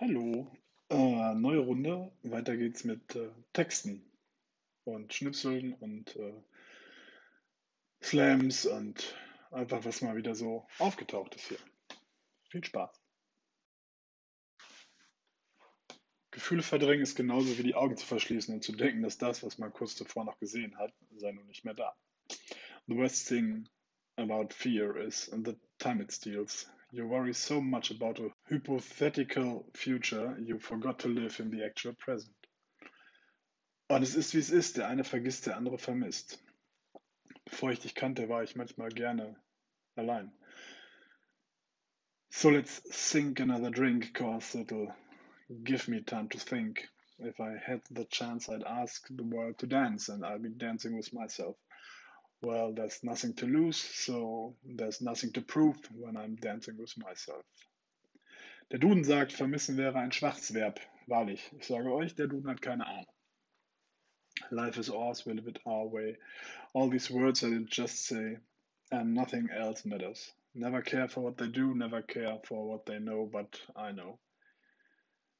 Hallo, äh, neue Runde. Weiter geht's mit äh, Texten und Schnipseln und äh, Slams und einfach was mal wieder so aufgetaucht ist hier. Viel Spaß. Gefühle verdrängen ist genauso wie die Augen zu verschließen und zu denken, dass das, was man kurz zuvor noch gesehen hat, sei nun nicht mehr da. The worst thing about fear is the time it steals. You worry so much about a hypothetical future, you forgot to live in the actual present. Und es ist, wie es ist. Der eine vergisst, der andere vermisst. Bevor ich dich kannte, war ich manchmal gerne allein. So let's sink another drink, cause it'll give me time to think. If I had the chance, I'd ask the world to dance, and I'll be dancing with myself. Well, there's nothing to lose, so there's nothing to prove when I'm dancing with myself. Der Duden sagt, vermissen wäre ein Schwachsverb. Wahrlich, ich sage euch, der Duden hat keine Ahnung. Life is ours, we live it our way. All these words I did just say, and nothing else matters. Never care for what they do, never care for what they know, but I know.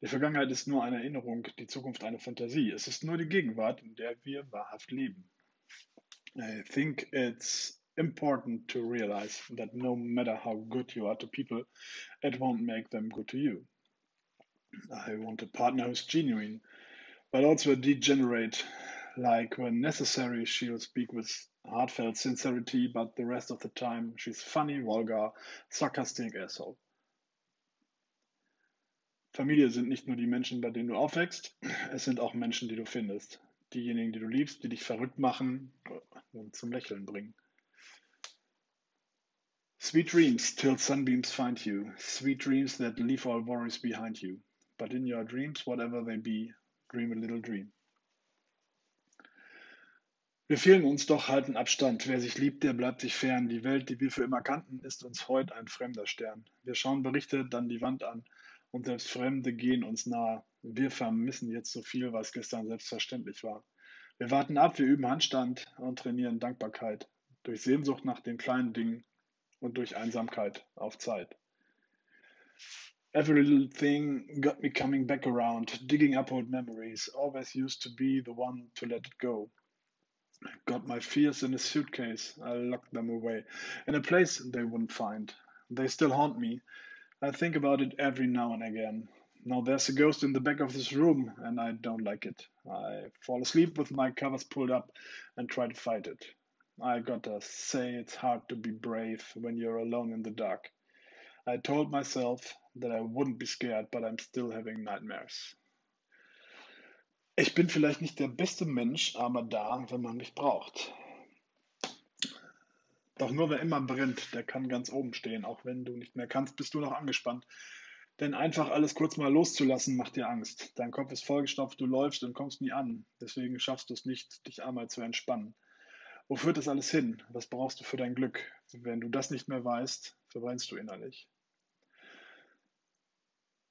Die Vergangenheit ist nur eine Erinnerung, die Zukunft eine Fantasie. Es ist nur die Gegenwart, in der wir wahrhaft leben. I think it's important to realize that no matter how good you are to people, it won't make them good to you. I want a partner who's genuine, but also a degenerate. Like when necessary, she'll speak with heartfelt sincerity, but the rest of the time, she's funny, vulgar, sarcastic asshole. Familie sind nicht nur die Menschen, bei denen du aufwächst, es sind auch Menschen, die du findest. Diejenigen, die du liebst, die dich verrückt machen und zum Lächeln bringen. Sweet dreams till sunbeams find you, sweet dreams that leave all worries behind you. But in your dreams, whatever they be, dream a little dream. Wir fehlen uns, doch halten Abstand. Wer sich liebt, der bleibt sich fern. Die Welt, die wir für immer kannten, ist uns heute ein fremder Stern. Wir schauen Berichte, dann die Wand an und selbst Fremde gehen uns nahe. Wir vermissen jetzt so viel, was gestern selbstverständlich war. Wir warten ab, wir üben Handstand und trainieren Dankbarkeit durch Sehnsucht nach den kleinen Dingen und durch Einsamkeit auf Zeit. Every little thing got me coming back around, digging up old memories, always used to be the one to let it go. Got my fears in a suitcase, I locked them away, in a place they wouldn't find. They still haunt me. I think about it every now and again. Now there's a ghost in the back of this room, and I don't like it. I fall asleep with my covers pulled up and try to fight it. I gotta say, it's hard to be brave when you're alone in the dark. I told myself that I wouldn't be scared, but I'm still having nightmares. Ich bin vielleicht nicht der beste Mensch, aber da, wenn man mich braucht. Doch nur wer immer brennt, der kann ganz oben stehen. Auch wenn du nicht mehr kannst, bist du noch angespannt. Denn einfach alles kurz mal loszulassen, macht dir Angst. Dein Kopf ist vollgestopft, du läufst und kommst nie an. Deswegen schaffst du es nicht, dich einmal zu entspannen. Wo führt das alles hin? Was brauchst du für dein Glück? Wenn du das nicht mehr weißt, verbrennst du innerlich.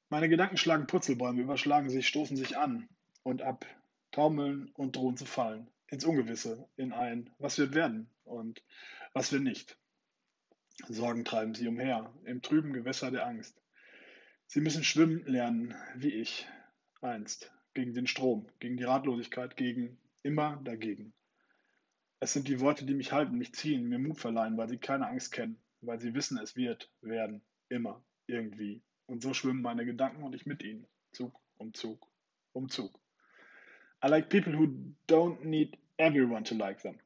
Meine Gedanken schlagen Purzelbäume, überschlagen sich, stoßen sich an und ab, taumeln und drohen zu fallen. Ins Ungewisse, in ein, was wird werden und was wird nicht. Sorgen treiben sie umher, im trüben Gewässer der Angst. Sie müssen schwimmen lernen, wie ich einst, gegen den Strom, gegen die Ratlosigkeit, gegen immer dagegen. Es sind die Worte, die mich halten, mich ziehen, mir Mut verleihen, weil sie keine Angst kennen, weil sie wissen, es wird, werden, immer, irgendwie. Und so schwimmen meine Gedanken und ich mit ihnen, Zug um Zug um Zug. I like people who don't need everyone to like them.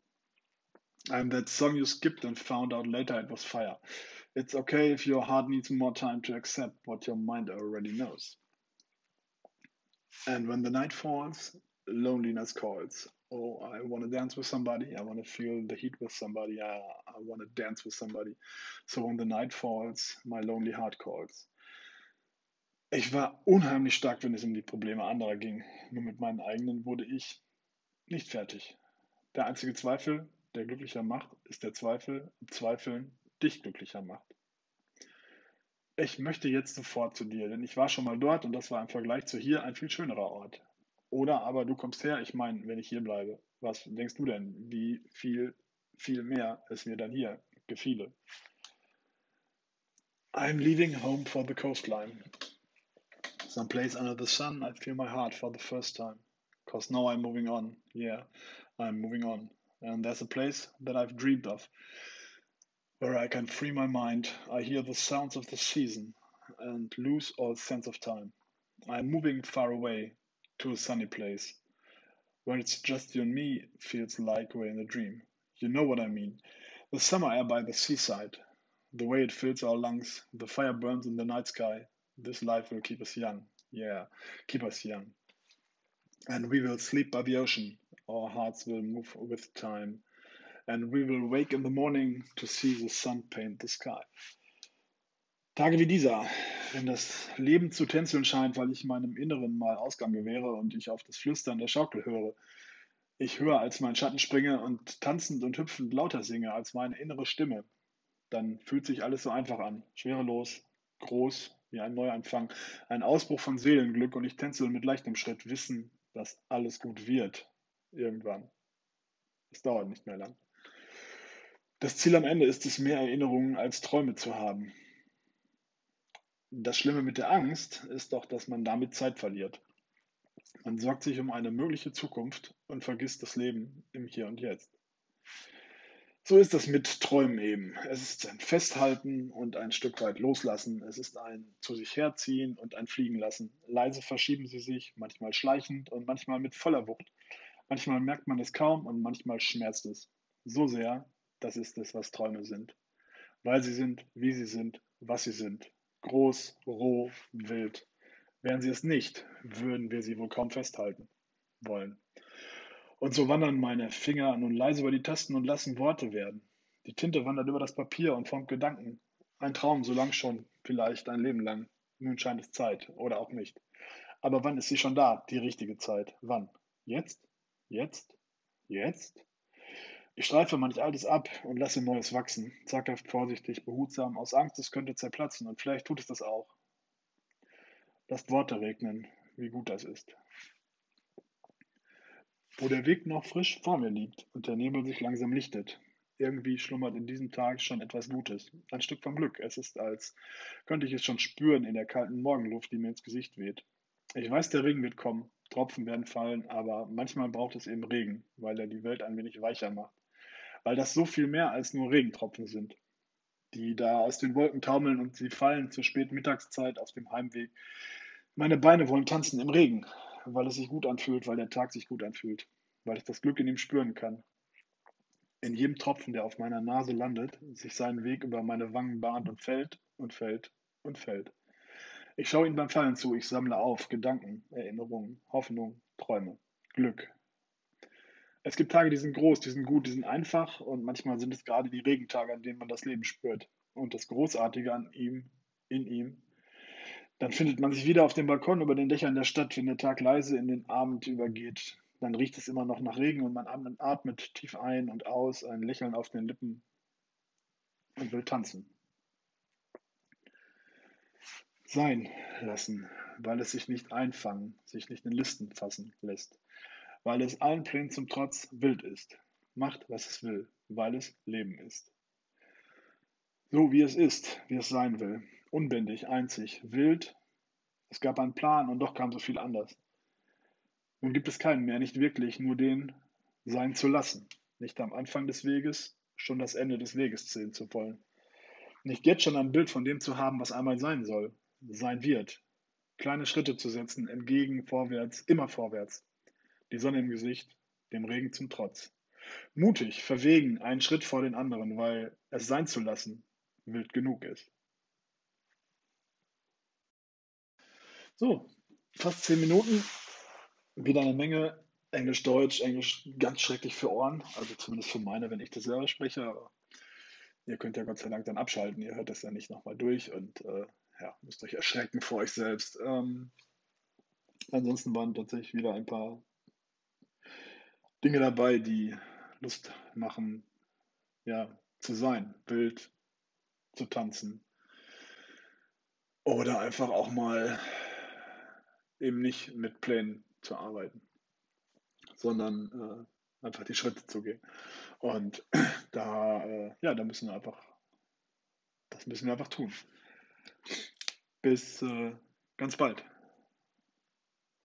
And that song you skipped and found out later it was fire. It's okay if your heart needs more time to accept what your mind already knows. And when the night falls, loneliness calls. Oh, I want to dance with somebody. I want to feel the heat with somebody. I, I want to dance with somebody. So when the night falls, my lonely heart calls. Ich war unheimlich stark, wenn es um die Probleme anderer ging. Nur mit meinen eigenen wurde ich nicht fertig. Der einzige Zweifel, der glücklicher macht, ist der Zweifel, Zweifeln dich glücklicher macht. Ich möchte jetzt sofort zu dir, denn ich war schon mal dort und das war im Vergleich zu hier ein viel schönerer Ort. Oder aber du kommst her, ich meine, wenn ich hier bleibe. Was denkst du denn, wie viel, viel mehr es mir dann hier gefiele? I'm leaving home for the coastline. Some place under the sun, I feel my heart for the first time. Cause now I'm moving on. Yeah, I'm moving on. And there's a place that I've dreamed of where I can free my mind. I hear the sounds of the season and lose all sense of time. I'm moving far away to a sunny place where it's just you and me feels like we're in a dream. You know what I mean. The summer air by the seaside, the way it fills our lungs, the fire burns in the night sky. This life will keep us young. Yeah, keep us young. And we will sleep by the ocean. Our hearts will move with time. And we will wake in the morning to see the sun paint the sky. Tage wie dieser, wenn das Leben zu tänzeln scheint, weil ich meinem Inneren mal Ausgang gewähre und ich auf das Flüstern der Schaukel höre. Ich höre, als mein Schatten springe und tanzend und hüpfend lauter singe als meine innere Stimme. Dann fühlt sich alles so einfach an, schwerelos, groß, wie ein Neuanfang, ein Ausbruch von Seelenglück und ich tänzel mit leichtem Schritt, wissen, dass alles gut wird. Irgendwann. Es dauert nicht mehr lang. Das Ziel am Ende ist es, mehr Erinnerungen als Träume zu haben. Das Schlimme mit der Angst ist doch, dass man damit Zeit verliert. Man sorgt sich um eine mögliche Zukunft und vergisst das Leben im Hier und Jetzt. So ist es mit Träumen eben. Es ist ein Festhalten und ein Stück weit loslassen. Es ist ein zu sich herziehen und ein Fliegen lassen. Leise verschieben sie sich, manchmal schleichend und manchmal mit voller Wucht. Manchmal merkt man es kaum und manchmal schmerzt es. So sehr, das ist es, was Träume sind. Weil sie sind, wie sie sind, was sie sind groß, roh, wild. Wären sie es nicht, würden wir sie wohl kaum festhalten wollen. Und so wandern meine Finger nun leise über die Tasten und lassen Worte werden. Die Tinte wandert über das Papier und formt Gedanken. Ein Traum, so lang schon, vielleicht ein Leben lang. Nun scheint es Zeit, oder auch nicht. Aber wann ist sie schon da, die richtige Zeit? Wann? Jetzt? Jetzt? Jetzt? Ich streife manch Altes ab und lasse Neues wachsen, zaghaft, vorsichtig, behutsam, aus Angst, es könnte zerplatzen, und vielleicht tut es das auch. Lasst Worte regnen, wie gut das ist. Wo der Weg noch frisch vor mir liegt und der Nebel sich langsam lichtet, irgendwie schlummert in diesem Tag schon etwas Gutes, ein Stück vom Glück. Es ist, als könnte ich es schon spüren in der kalten Morgenluft, die mir ins Gesicht weht. Ich weiß, der Regen wird kommen, Tropfen werden fallen, aber manchmal braucht es eben Regen, weil er die Welt ein wenig weicher macht weil das so viel mehr als nur Regentropfen sind, die da aus den Wolken taumeln und sie fallen zur späten Mittagszeit auf dem Heimweg. Meine Beine wollen tanzen im Regen, weil es sich gut anfühlt, weil der Tag sich gut anfühlt, weil ich das Glück in ihm spüren kann. In jedem Tropfen, der auf meiner Nase landet, sich seinen Weg über meine Wangen bahnt und fällt und fällt und fällt. Ich schaue ihm beim Fallen zu, ich sammle auf Gedanken, Erinnerungen, Hoffnung, Träume, Glück, es gibt Tage, die sind groß, die sind gut, die sind einfach und manchmal sind es gerade die Regentage, an denen man das Leben spürt. Und das Großartige an ihm, in ihm. Dann findet man sich wieder auf dem Balkon über den Dächern der Stadt, wenn der Tag leise in den Abend übergeht. Dann riecht es immer noch nach Regen und man atmet tief ein und aus, ein Lächeln auf den Lippen und will tanzen. Sein lassen, weil es sich nicht einfangen, sich nicht in Listen fassen lässt weil es allen Plänen zum Trotz wild ist, macht, was es will, weil es Leben ist. So wie es ist, wie es sein will, unbändig, einzig, wild. Es gab einen Plan und doch kam so viel anders. Nun gibt es keinen mehr, nicht wirklich, nur den sein zu lassen, nicht am Anfang des Weges, schon das Ende des Weges sehen zu wollen. Nicht jetzt schon ein Bild von dem zu haben, was einmal sein soll, sein wird. Kleine Schritte zu setzen, entgegen, vorwärts, immer vorwärts die Sonne im Gesicht, dem Regen zum Trotz. Mutig, verwegen, einen Schritt vor den anderen, weil es sein zu lassen wild genug ist. So, fast zehn Minuten, wieder eine Menge Englisch, Deutsch, Englisch ganz schrecklich für Ohren, also zumindest für meine, wenn ich das selber spreche. Ihr könnt ja Gott sei Dank dann abschalten, ihr hört das ja nicht nochmal durch und äh, ja, müsst euch erschrecken vor euch selbst. Ähm, ansonsten waren tatsächlich wieder ein paar Dinge dabei, die Lust machen, ja, zu sein, wild zu tanzen. Oder einfach auch mal eben nicht mit Plänen zu arbeiten, sondern äh, einfach die Schritte zu gehen. Und da, äh, ja, da müssen wir einfach, das müssen wir einfach tun. Bis äh, ganz bald.